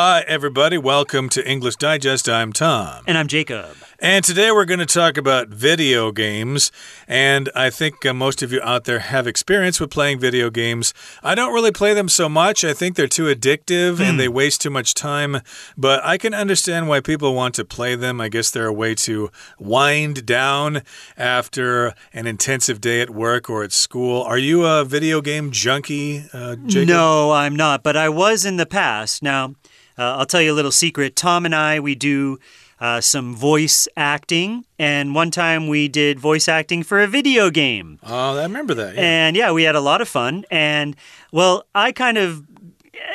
Hi, everybody. Welcome to English Digest. I'm Tom. And I'm Jacob. And today we're going to talk about video games. And I think uh, most of you out there have experience with playing video games. I don't really play them so much. I think they're too addictive mm. and hmm. they waste too much time. But I can understand why people want to play them. I guess they're a way to wind down after an intensive day at work or at school. Are you a video game junkie, uh, Jacob? No, I'm not. But I was in the past. Now, uh, I'll tell you a little secret. Tom and I, we do uh, some voice acting. And one time we did voice acting for a video game. Oh, I remember that. Yeah. And yeah, we had a lot of fun. And well, I kind of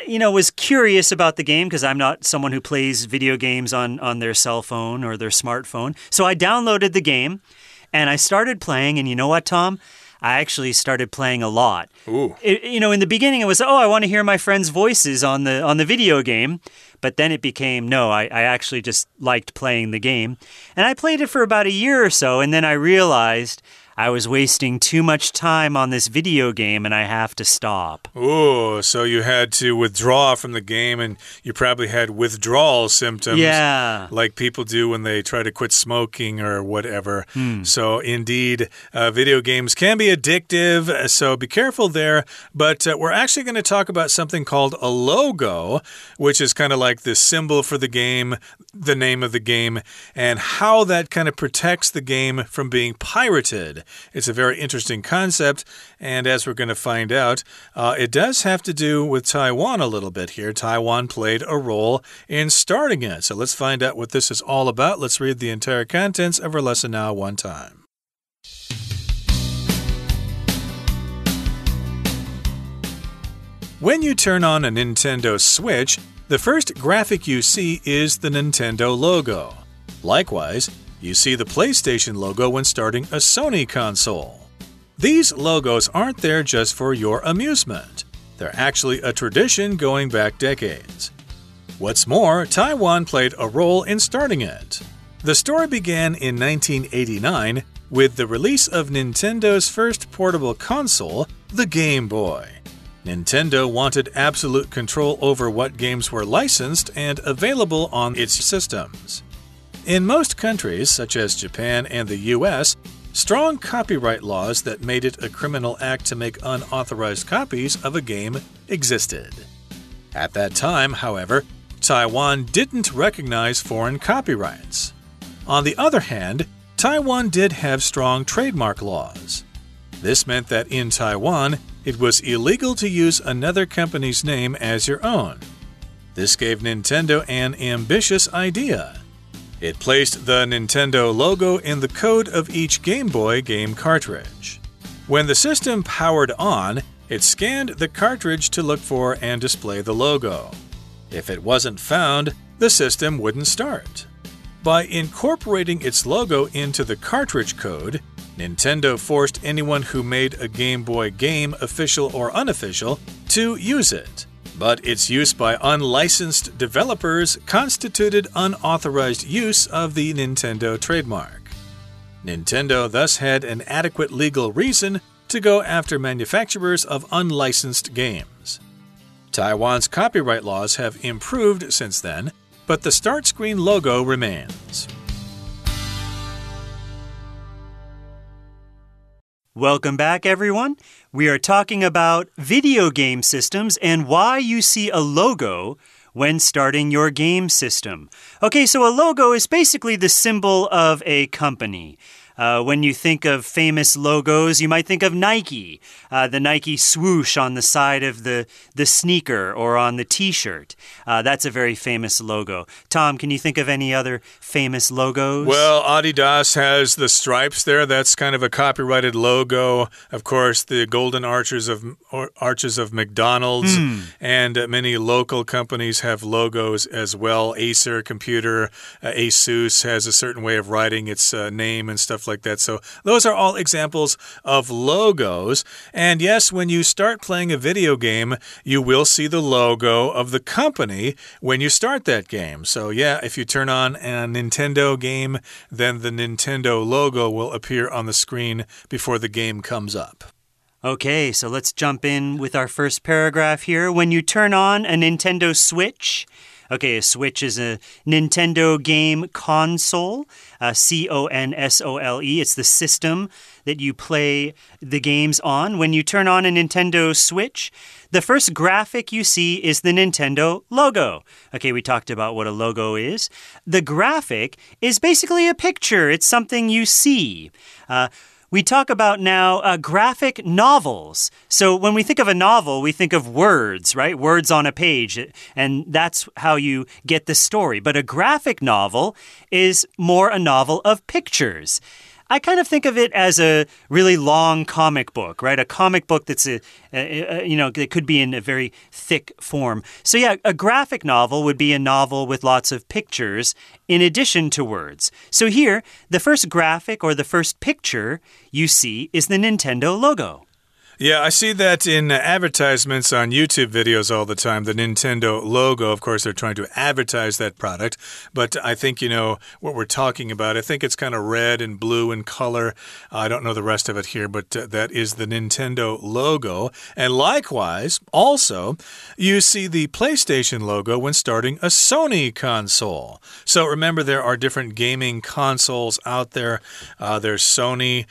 you know was curious about the game because I'm not someone who plays video games on on their cell phone or their smartphone. So I downloaded the game and I started playing and you know what, Tom? I actually started playing a lot. It, you know, in the beginning it was, oh, I want to hear my friends' voices on the on the video game. But then it became, no, I, I actually just liked playing the game. And I played it for about a year or so, and then I realized I was wasting too much time on this video game and I have to stop. Oh, so you had to withdraw from the game and you probably had withdrawal symptoms. Yeah. Like people do when they try to quit smoking or whatever. Hmm. So, indeed, uh, video games can be addictive. So, be careful there. But uh, we're actually going to talk about something called a logo, which is kind of like the symbol for the game, the name of the game, and how that kind of protects the game from being pirated. It's a very interesting concept, and as we're going to find out, uh, it does have to do with Taiwan a little bit here. Taiwan played a role in starting it. So let's find out what this is all about. Let's read the entire contents of our lesson now one time. When you turn on a Nintendo Switch, the first graphic you see is the Nintendo logo. Likewise, you see the PlayStation logo when starting a Sony console. These logos aren't there just for your amusement. They're actually a tradition going back decades. What's more, Taiwan played a role in starting it. The story began in 1989 with the release of Nintendo's first portable console, the Game Boy. Nintendo wanted absolute control over what games were licensed and available on its systems. In most countries, such as Japan and the US, strong copyright laws that made it a criminal act to make unauthorized copies of a game existed. At that time, however, Taiwan didn't recognize foreign copyrights. On the other hand, Taiwan did have strong trademark laws. This meant that in Taiwan, it was illegal to use another company's name as your own. This gave Nintendo an ambitious idea it placed the Nintendo logo in the code of each Game Boy game cartridge. When the system powered on, it scanned the cartridge to look for and display the logo. If it wasn't found, the system wouldn't start. By incorporating its logo into the cartridge code, Nintendo forced anyone who made a Game Boy game, official or unofficial, to use it but its use by unlicensed developers constituted unauthorized use of the Nintendo trademark. Nintendo thus had an adequate legal reason to go after manufacturers of unlicensed games. Taiwan's copyright laws have improved since then, but the start screen logo remains. Welcome back, everyone. We are talking about video game systems and why you see a logo when starting your game system. Okay, so a logo is basically the symbol of a company. Uh, when you think of famous logos, you might think of Nike, uh, the Nike swoosh on the side of the, the sneaker or on the t shirt. Uh, that's a very famous logo. Tom, can you think of any other famous logos? Well, Adidas has the stripes there. That's kind of a copyrighted logo. Of course, the golden arches of arches of McDonald's mm. and many local companies have logos as well. Acer Computer, uh, Asus has a certain way of writing its uh, name and stuff like that. So, those are all examples of logos. And yes, when you start playing a video game, you will see the logo of the company when you start that game. So, yeah, if you turn on a Nintendo game, then the Nintendo logo will appear on the screen before the game comes up. Okay, so let's jump in with our first paragraph here. When you turn on a Nintendo Switch, Okay, a Switch is a Nintendo game console, uh, C O N S O L E. It's the system that you play the games on. When you turn on a Nintendo Switch, the first graphic you see is the Nintendo logo. Okay, we talked about what a logo is. The graphic is basically a picture, it's something you see. Uh, we talk about now uh, graphic novels. So when we think of a novel, we think of words, right? Words on a page, and that's how you get the story. But a graphic novel is more a novel of pictures. I kind of think of it as a really long comic book, right? A comic book that's a, a, a, you know, it could be in a very thick form. So yeah, a graphic novel would be a novel with lots of pictures in addition to words. So here, the first graphic or the first picture you see is the Nintendo logo. Yeah, I see that in advertisements on YouTube videos all the time. The Nintendo logo, of course, they're trying to advertise that product. But I think, you know, what we're talking about, I think it's kind of red and blue in color. I don't know the rest of it here, but uh, that is the Nintendo logo. And likewise, also, you see the PlayStation logo when starting a Sony console. So remember, there are different gaming consoles out there. Uh, there's Sony.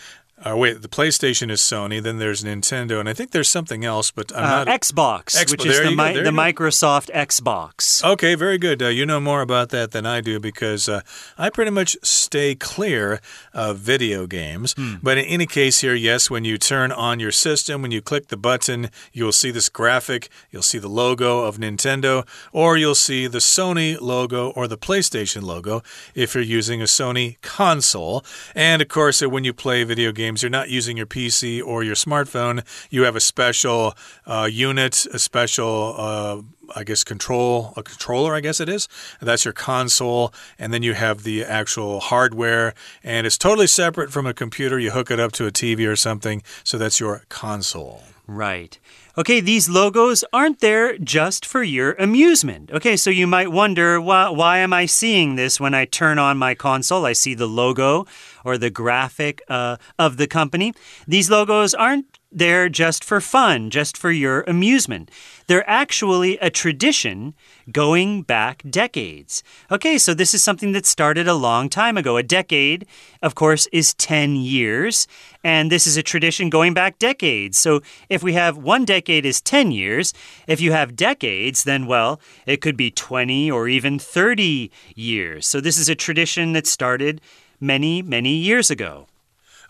Uh, wait, the PlayStation is Sony, then there's Nintendo, and I think there's something else, but I'm uh, not. Xbox, Xbox which is the, mi the Microsoft Xbox. Okay, very good. Uh, you know more about that than I do because uh, I pretty much stay clear of video games. Hmm. But in any case, here, yes, when you turn on your system, when you click the button, you'll see this graphic, you'll see the logo of Nintendo, or you'll see the Sony logo or the PlayStation logo if you're using a Sony console. And of course, uh, when you play video games, games, you're not using your PC or your smartphone. You have a special uh, unit, a special. Uh, I guess control a controller I guess it is that's your console and then you have the actual hardware and it's totally separate from a computer you hook it up to a TV or something so that's your console right Okay, these logos aren't there just for your amusement. Okay, so you might wonder why, why am I seeing this when I turn on my console? I see the logo or the graphic uh, of the company. These logos aren't there just for fun, just for your amusement. They're actually a tradition going back decades. Okay, so this is something that started a long time ago. A decade, of course, is 10 years, and this is a tradition going back decades. So if we have one decade is 10 years, if you have decades, then, well, it could be 20 or even 30 years. So this is a tradition that started many, many years ago.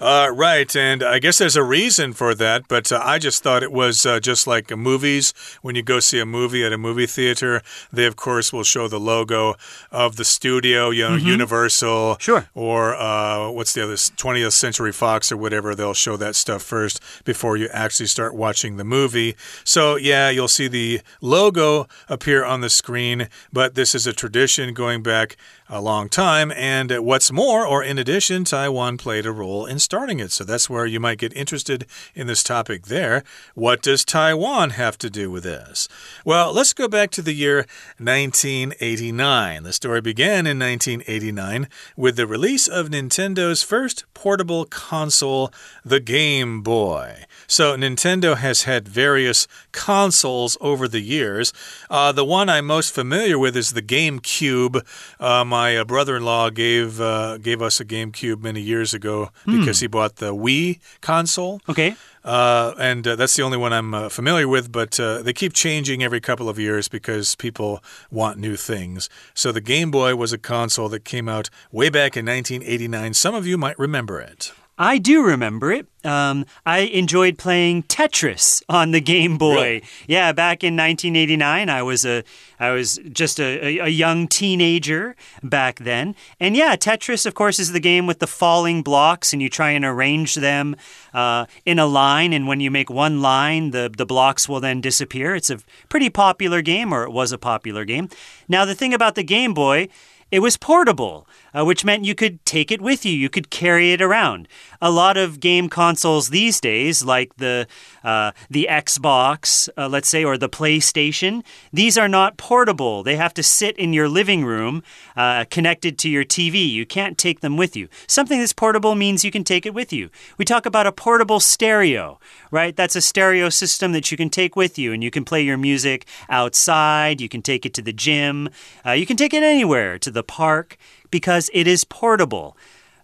Uh, right, and I guess there's a reason for that, but uh, I just thought it was uh, just like movies. When you go see a movie at a movie theater, they of course will show the logo of the studio, you know, mm -hmm. Universal, sure, or uh, what's the other 20th Century Fox or whatever. They'll show that stuff first before you actually start watching the movie. So yeah, you'll see the logo appear on the screen, but this is a tradition going back a long time. And what's more, or in addition, Taiwan played a role in starting it. So that's where you might get interested in this topic there. What does Taiwan have to do with this? Well, let's go back to the year 1989. The story began in 1989 with the release of Nintendo's first portable console, the Game Boy. So Nintendo has had various consoles over the years. Uh, the one I'm most familiar with is the GameCube. Uh, my uh, brother-in-law gave uh, gave us a GameCube many years ago hmm. because he bought the Wii console. Okay. Uh, and uh, that's the only one I'm uh, familiar with, but uh, they keep changing every couple of years because people want new things. So the Game Boy was a console that came out way back in 1989. Some of you might remember it. I do remember it. Um, I enjoyed playing Tetris on the Game Boy. Really? Yeah, back in 1989, I was a I was just a, a, young teenager back then. And yeah, Tetris, of course, is the game with the falling blocks, and you try and arrange them uh, in a line. And when you make one line, the the blocks will then disappear. It's a pretty popular game, or it was a popular game. Now, the thing about the Game Boy it was portable, uh, which meant you could take it with you, you could carry it around. A lot of game consoles these days, like the uh, the Xbox, uh, let's say, or the PlayStation, these are not portable. They have to sit in your living room, uh, connected to your TV. You can't take them with you. Something that's portable means you can take it with you. We talk about a portable stereo, right? That's a stereo system that you can take with you, and you can play your music outside. You can take it to the gym. Uh, you can take it anywhere to the park because it is portable.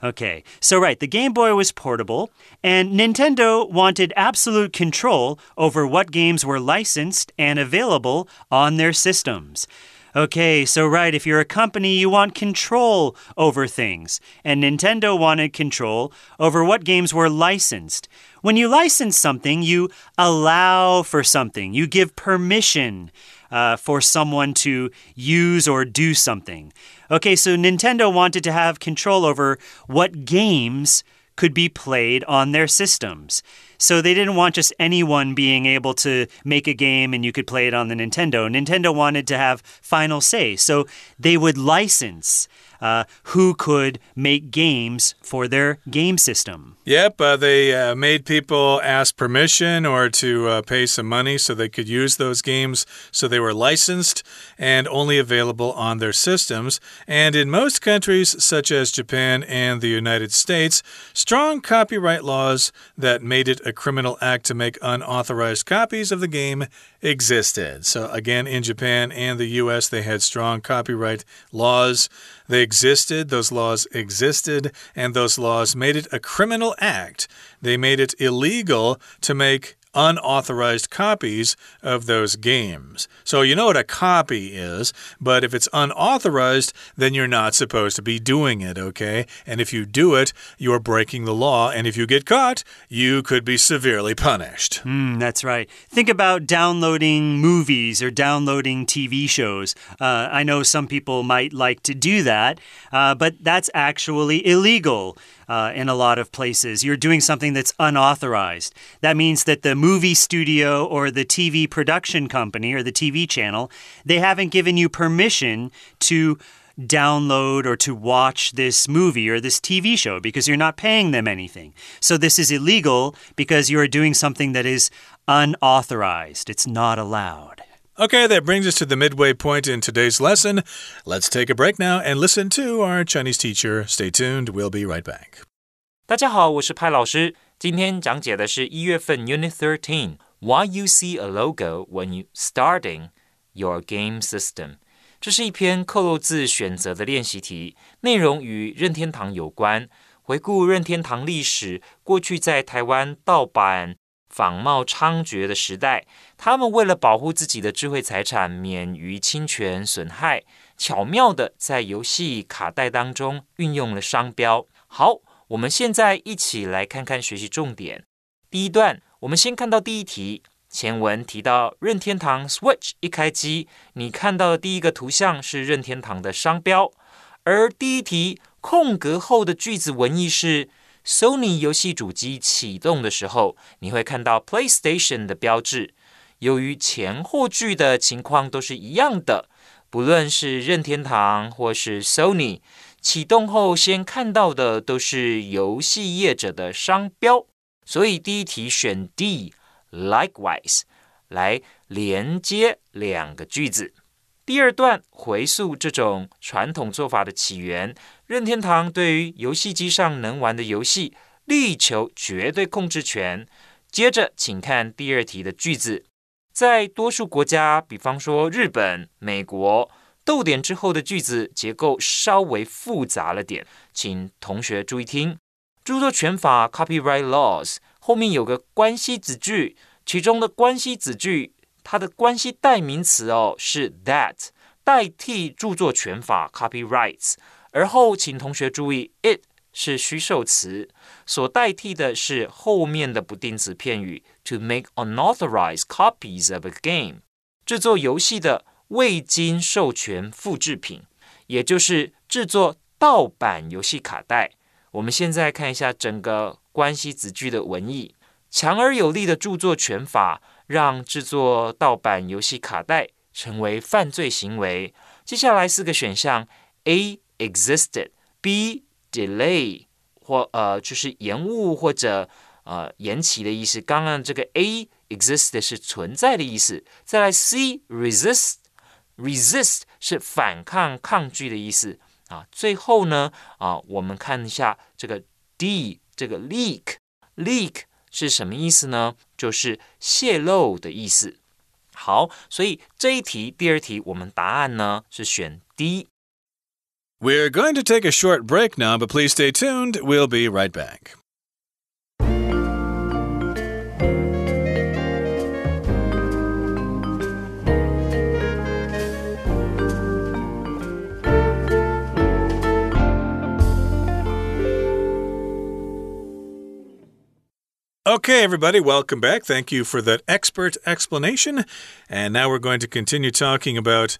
Okay, so right, the Game Boy was portable, and Nintendo wanted absolute control over what games were licensed and available on their systems. Okay, so right, if you're a company, you want control over things. And Nintendo wanted control over what games were licensed. When you license something, you allow for something, you give permission uh, for someone to use or do something. Okay, so Nintendo wanted to have control over what games could be played on their systems. So they didn't want just anyone being able to make a game and you could play it on the Nintendo. Nintendo wanted to have final say. So they would license uh, who could make games for their game system. Yep, uh, they uh, made people ask permission or to uh, pay some money so they could use those games. So they were licensed and only available on their systems. And in most countries, such as Japan and the United States, strong copyright laws that made it a criminal act to make unauthorized copies of the game existed. So, again, in Japan and the US, they had strong copyright laws. They existed, those laws existed, and those laws made it a criminal act. They made it illegal to make unauthorized copies of those games. So you know what a copy is, but if it's unauthorized, then you're not supposed to be doing it, okay? And if you do it, you're breaking the law, and if you get caught, you could be severely punished. Mm, that's right. Think about downloading movies or downloading TV shows. Uh, I know some people might like to do that, uh, but that's actually illegal uh, in a lot of places. You're doing something that's unauthorized. That means that the movie studio or the TV production company or the TV channel, they haven't given you permission to download or to watch this movie or this TV show because you're not paying them anything. So this is illegal because you are doing something that is unauthorized. It's not allowed. Okay, that brings us to the midway point in today's lesson. Let's take a break now and listen to our Chinese teacher. Stay tuned, we'll be right back. 大家好，我是派老师。今天讲解的是一月份 Unit Thirteen Why you see a logo when you starting your game system。这是一篇扣漏字选择的练习题，内容与任天堂有关。回顾任天堂历史，过去在台湾盗版。仿冒猖獗的时代， 他们为了保护自己的智慧财产免于侵权损害，巧妙的在游戏卡带当中运用了商标。好，我们现在一起来看看学习重点。第一段，我们先看到第一题，前文提到任天堂 Switch 一开机，你看到的第一个图像是任天堂的商标，而第一题空格后的句子文意是。Sony 游戏主机启动的时候，你会看到 PlayStation 的标志。由于前后句的情况都是一样的，不论是任天堂或是 Sony，启动后先看到的都是游戏业者的商标。所以第一题选 D，likewise 来连接两个句子。第二段回溯这种传统做法的起源。任天堂对于游戏机上能玩的游戏力求绝对控制权。接着，请看第二题的句子，在多数国家，比方说日本、美国，逗点之后的句子结构稍微复杂了点，请同学注意听。著作权法 （Copyright Laws） 后面有个关系子句，其中的关系子句，它的关系代名词哦是 that，代替著作权法 （Copyrights）。而后，请同学注意，it 是虚受词，所代替的是后面的不定词片语，to make unauthorized copies of a game，制作游戏的未经授权复制品，也就是制作盗版游戏卡带。我们现在看一下整个关系子句的文意：强而有力的著作权法让制作盗版游戏卡带成为犯罪行为。接下来四个选项。A existed，B delay 或呃就是延误或者呃延期的意思。刚刚这个 A exist 是存在的意思。再来 C resist，resist 是反抗、抗拒的意思啊。最后呢啊，我们看一下这个 D 这个 leak，leak 是什么意思呢？就是泄露的意思。好，所以这一题第二题我们答案呢是选 D。We're going to take a short break now, but please stay tuned. We'll be right back. Okay, everybody, welcome back. Thank you for that expert explanation. And now we're going to continue talking about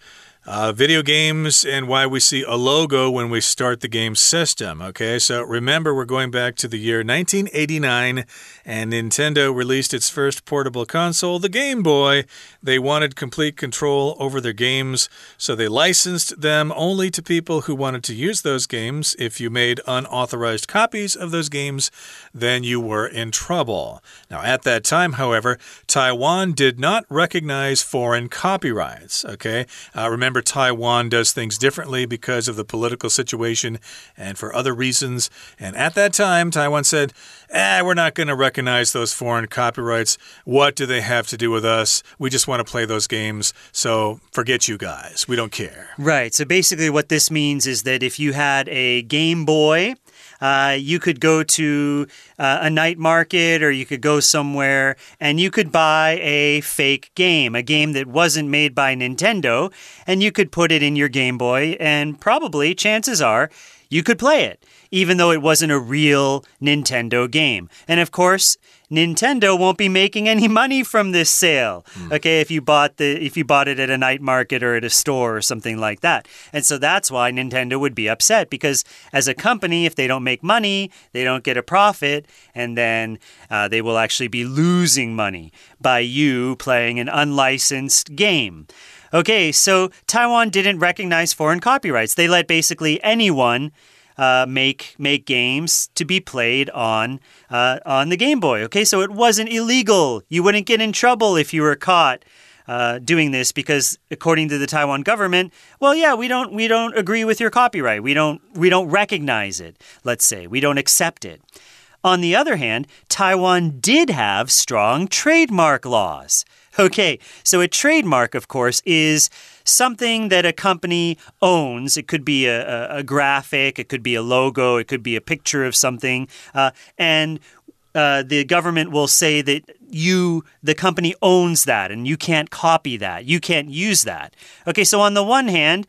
uh, video games and why we see a logo when we start the game system. Okay, so remember, we're going back to the year 1989, and Nintendo released its first portable console, the Game Boy. They wanted complete control over their games, so they licensed them only to people who wanted to use those games. If you made unauthorized copies of those games, then you were in trouble. Now, at that time, however, Taiwan did not recognize foreign copyrights. Okay, uh, remember Remember, Taiwan does things differently because of the political situation and for other reasons. And at that time, Taiwan said, eh, we're not going to recognize those foreign copyrights. What do they have to do with us? We just want to play those games. So forget you guys. We don't care. Right. So basically, what this means is that if you had a Game Boy, uh, you could go to uh, a night market or you could go somewhere and you could buy a fake game, a game that wasn't made by Nintendo, and you could put it in your Game Boy, and probably, chances are, you could play it, even though it wasn't a real Nintendo game. And of course, Nintendo won't be making any money from this sale. Mm. Okay, if you bought the if you bought it at a night market or at a store or something like that. And so that's why Nintendo would be upset because as a company if they don't make money, they don't get a profit and then uh, they will actually be losing money by you playing an unlicensed game. Okay, so Taiwan didn't recognize foreign copyrights. They let basically anyone uh, make make games to be played on uh, on the Game Boy. Okay, so it wasn't illegal. You wouldn't get in trouble if you were caught. Uh, doing this because according to the Taiwan government, well, yeah, we don't we don't agree with your copyright. We don't we don't recognize it. Let's say we don't accept it. On the other hand, Taiwan did have strong trademark laws. Okay, so a trademark, of course, is something that a company owns. It could be a, a, a graphic, it could be a logo, it could be a picture of something. Uh, and uh, the government will say that you, the company, owns that and you can't copy that. You can't use that. Okay, so on the one hand,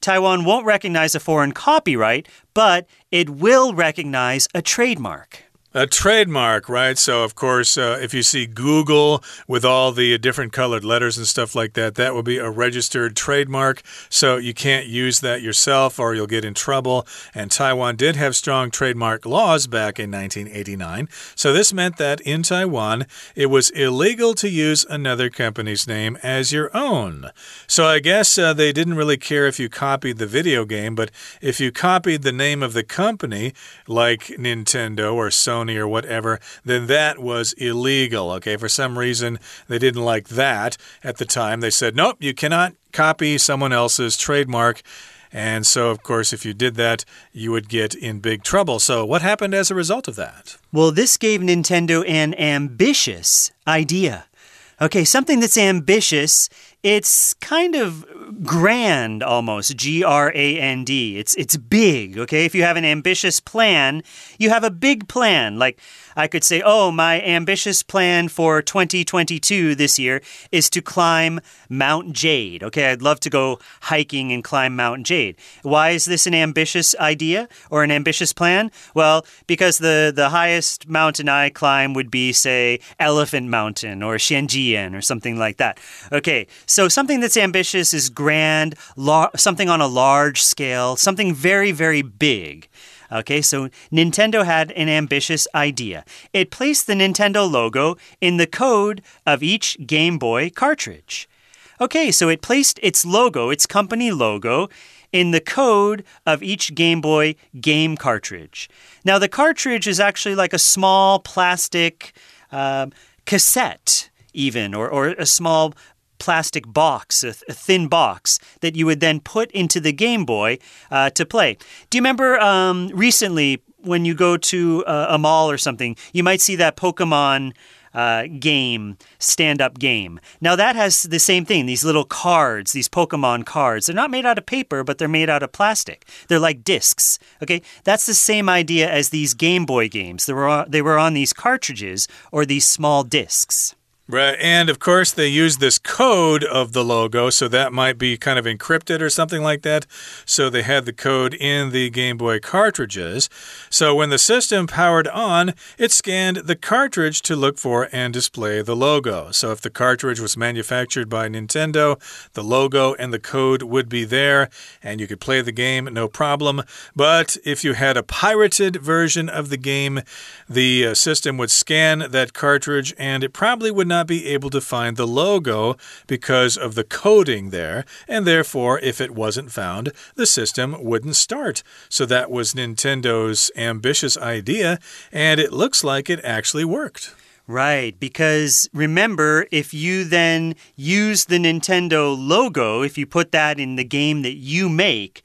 Taiwan won't recognize a foreign copyright, but it will recognize a trademark. A trademark, right? So, of course, uh, if you see Google with all the different colored letters and stuff like that, that will be a registered trademark. So, you can't use that yourself or you'll get in trouble. And Taiwan did have strong trademark laws back in 1989. So, this meant that in Taiwan, it was illegal to use another company's name as your own. So, I guess uh, they didn't really care if you copied the video game, but if you copied the name of the company, like Nintendo or Sony, Or whatever, then that was illegal. Okay, for some reason they didn't like that at the time. They said, nope, you cannot copy someone else's trademark. And so, of course, if you did that, you would get in big trouble. So, what happened as a result of that? Well, this gave Nintendo an ambitious idea. Okay, something that's ambitious, it's kind of grand almost G R A N D. It's it's big okay? If you have an ambitious plan you have a big plan. Like I could say oh my ambitious plan for 2022 this year is to climb Mount Jade okay? I'd love to go hiking and climb Mount Jade. Why is this an ambitious idea or an ambitious plan? Well because the the highest mountain I climb would be say Elephant Mountain or Xianjian or something like that. Okay so something that's ambitious is grand, something on a large scale, something very, very big. Okay, so Nintendo had an ambitious idea. It placed the Nintendo logo in the code of each Game Boy cartridge. Okay, so it placed its logo, its company logo, in the code of each Game Boy game cartridge. Now, the cartridge is actually like a small plastic uh, cassette, even, or, or a small plastic box, a, thin box that you would then put into the Game Boy uh, to play. Do you remember um, recently when you go to a, a mall or something, you might see that Pokemon uh, game, stand up game. Now, that has the same thing these little cards, these Pokemon cards. They're not made out of paper, but they're made out of plastic. They're like discs. Okay, that's the same idea as these Game Boy games. They were, they were on these cartridges or these small discs. Right. And of course, they use this code of the logo, so that might be kind of encrypted or something like that. So they had the code in the Game Boy cartridges. So when the system powered on, it scanned the cartridge to look for and display the logo. So if the cartridge was manufactured by Nintendo, the logo and the code would be there, and you could play the game no problem. But if you had a pirated version of the game, the uh, system would scan that cartridge and it probably would not not be able to find the logo because of the coding there, and therefore, if it wasn't found, the system wouldn't start. So that was Nintendo's ambitious idea, and it looks like it actually worked. Right, because remember, if you then use the Nintendo logo, if you put that in the game that you make,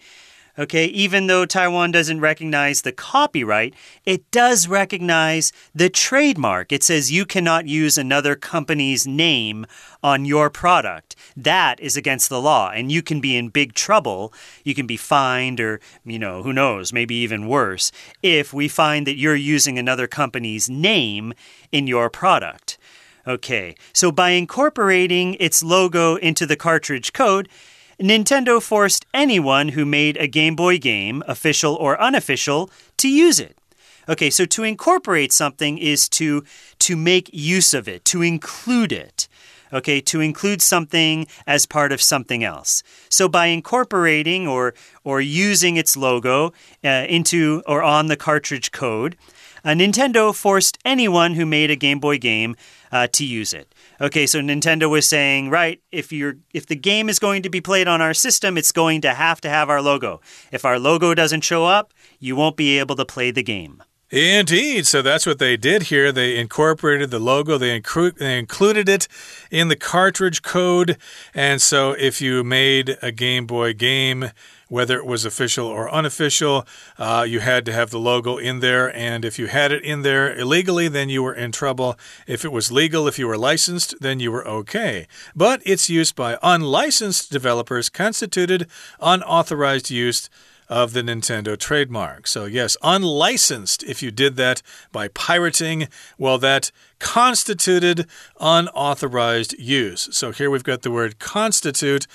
Okay, even though Taiwan doesn't recognize the copyright, it does recognize the trademark. It says you cannot use another company's name on your product. That is against the law, and you can be in big trouble. You can be fined, or, you know, who knows, maybe even worse, if we find that you're using another company's name in your product. Okay, so by incorporating its logo into the cartridge code, Nintendo forced anyone who made a Game Boy game, official or unofficial, to use it. Okay, so to incorporate something is to to make use of it, to include it. Okay, to include something as part of something else. So by incorporating or or using its logo uh, into or on the cartridge code, uh, Nintendo forced anyone who made a Game Boy game uh, to use it. Okay, so Nintendo was saying, right, if you're if the game is going to be played on our system, it's going to have to have our logo. If our logo doesn't show up, you won't be able to play the game. Indeed. So that's what they did here. They incorporated the logo, they, inclu they, included it in the cartridge code. And so if you made a Game Boy game, whether it was official or unofficial. Uh, you had to have the logo in there, and if you had it in there illegally, then you were in trouble. If it was legal, if you were licensed, then you were okay. But its use by unlicensed developers constituted unauthorized use of the Nintendo trademark. So, yes, unlicensed, if you did that by pirating, well, that constituted unauthorized use. So, here we've got the word constitute.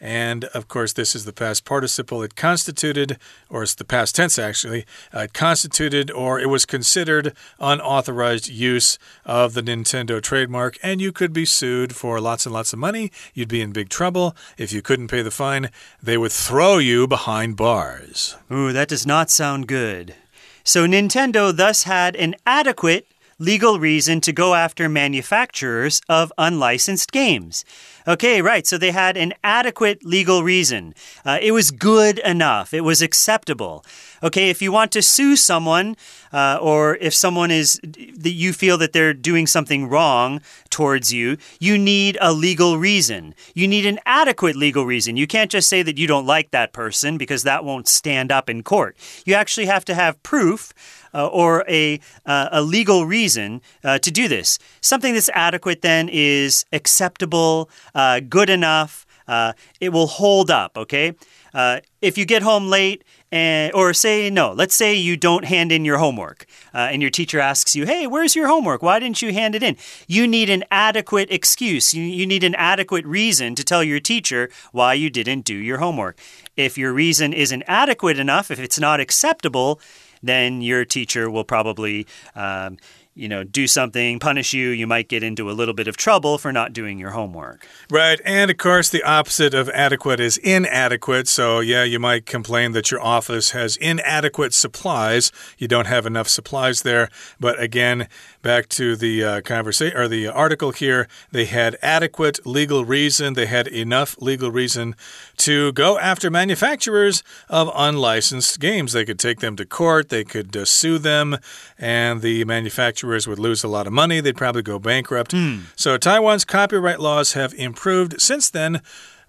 And of course, this is the past participle. It constituted, or it's the past tense actually, uh, it constituted or it was considered unauthorized use of the Nintendo trademark, and you could be sued for lots and lots of money. You'd be in big trouble. If you couldn't pay the fine, they would throw you behind bars. Ooh, that does not sound good. So Nintendo thus had an adequate legal reason to go after manufacturers of unlicensed games. Okay, right. So they had an adequate legal reason. Uh, it was good enough. It was acceptable. Okay, if you want to sue someone, uh, or if someone is that you feel that they're doing something wrong towards you, you need a legal reason. You need an adequate legal reason. You can't just say that you don't like that person because that won't stand up in court. You actually have to have proof uh, or a, uh, a legal reason uh, to do this. Something that's adequate then is acceptable, uh, good enough, uh, it will hold up, okay? Uh, if you get home late, and, or say no, let's say you don't hand in your homework, uh, and your teacher asks you, Hey, where's your homework? Why didn't you hand it in? You need an adequate excuse. You, you need an adequate reason to tell your teacher why you didn't do your homework. If your reason isn't adequate enough, if it's not acceptable, then your teacher will probably. Um, you know, do something, punish you, you might get into a little bit of trouble for not doing your homework. Right. And of course, the opposite of adequate is inadequate. So, yeah, you might complain that your office has inadequate supplies. You don't have enough supplies there. But again, back to the uh, conversation or the article here, they had adequate legal reason, they had enough legal reason to go after manufacturers of unlicensed games. They could take them to court, they could uh, sue them, and the manufacturers would lose a lot of money. They'd probably go bankrupt. Hmm. So Taiwan's copyright laws have improved since then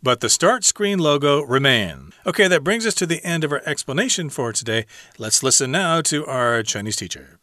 but the start screen logo remain. Okay, that brings us to the end of our explanation for today. Let's listen now to our Chinese teacher.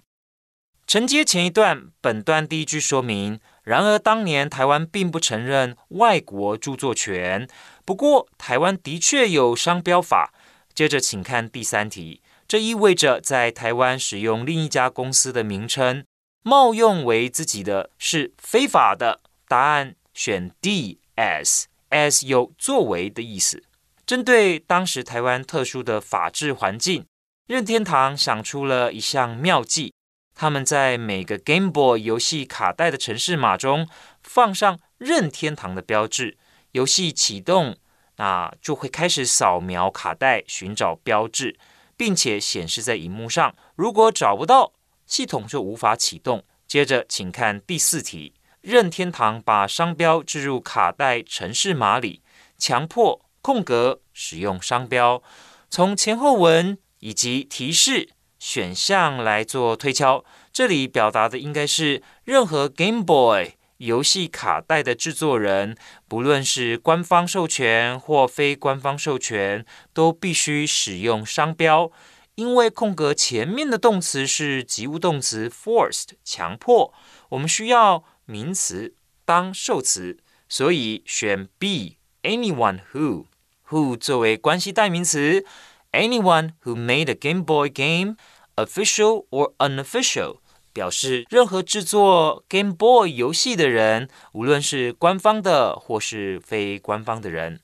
承接前一段，本段第一句说明：然而当年台湾并不承认外国著作权，不过台湾的确有商标法。接着，请看第三题，这意味着在台湾使用另一家公司的名称冒用为自己的是非法的。答案选 D S。as 有作为的意思。针对当时台湾特殊的法治环境，任天堂想出了一项妙计。他们在每个 Game Boy 游戏卡带的城市码中放上任天堂的标志，游戏启动，那就会开始扫描卡带寻找标志，并且显示在荧幕上。如果找不到，系统就无法启动。接着，请看第四题。任天堂把商标置入卡带城市码里，强迫空格使用商标。从前后文以及提示选项来做推敲，这里表达的应该是任何 Game Boy 游戏卡带的制作人，不论是官方授权或非官方授权，都必须使用商标。因为空格前面的动词是及物动词 forced 强迫，我们需要。名词当受词，所以选 B。Anyone who who 作为关系代名词，anyone who made a Game Boy game, official or unofficial，表示任何制作 Game Boy 游戏的人，无论是官方的或是非官方的人。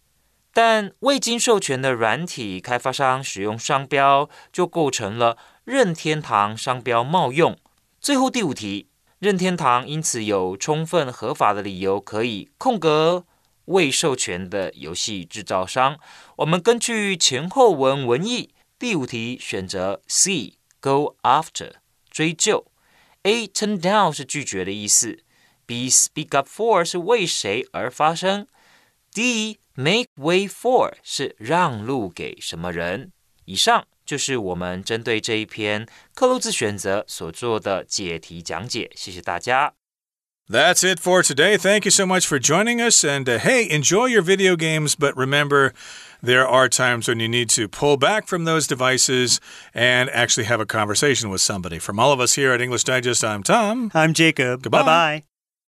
但未经授权的软体开发商使用商标，就构成了任天堂商标冒用。最后第五题。任天堂因此有充分合法的理由可以空格未授权的游戏制造商。我们根据前后文文意，第五题选择 C go after 追究，A turn down 是拒绝的意思，B speak up for 是为谁而发声，D make way for 是让路给什么人。以上。就是我们针对这一篇克鲁兹选择所做的解题讲解，谢谢大家。That's it for today. Thank you so much for joining us. And uh, hey, enjoy your video games, but remember, there are times when you need to pull back from those devices and actually have a conversation with somebody. From all of us here at English Digest, I'm Tom. I'm Jacob. Goodbye. Bye bye.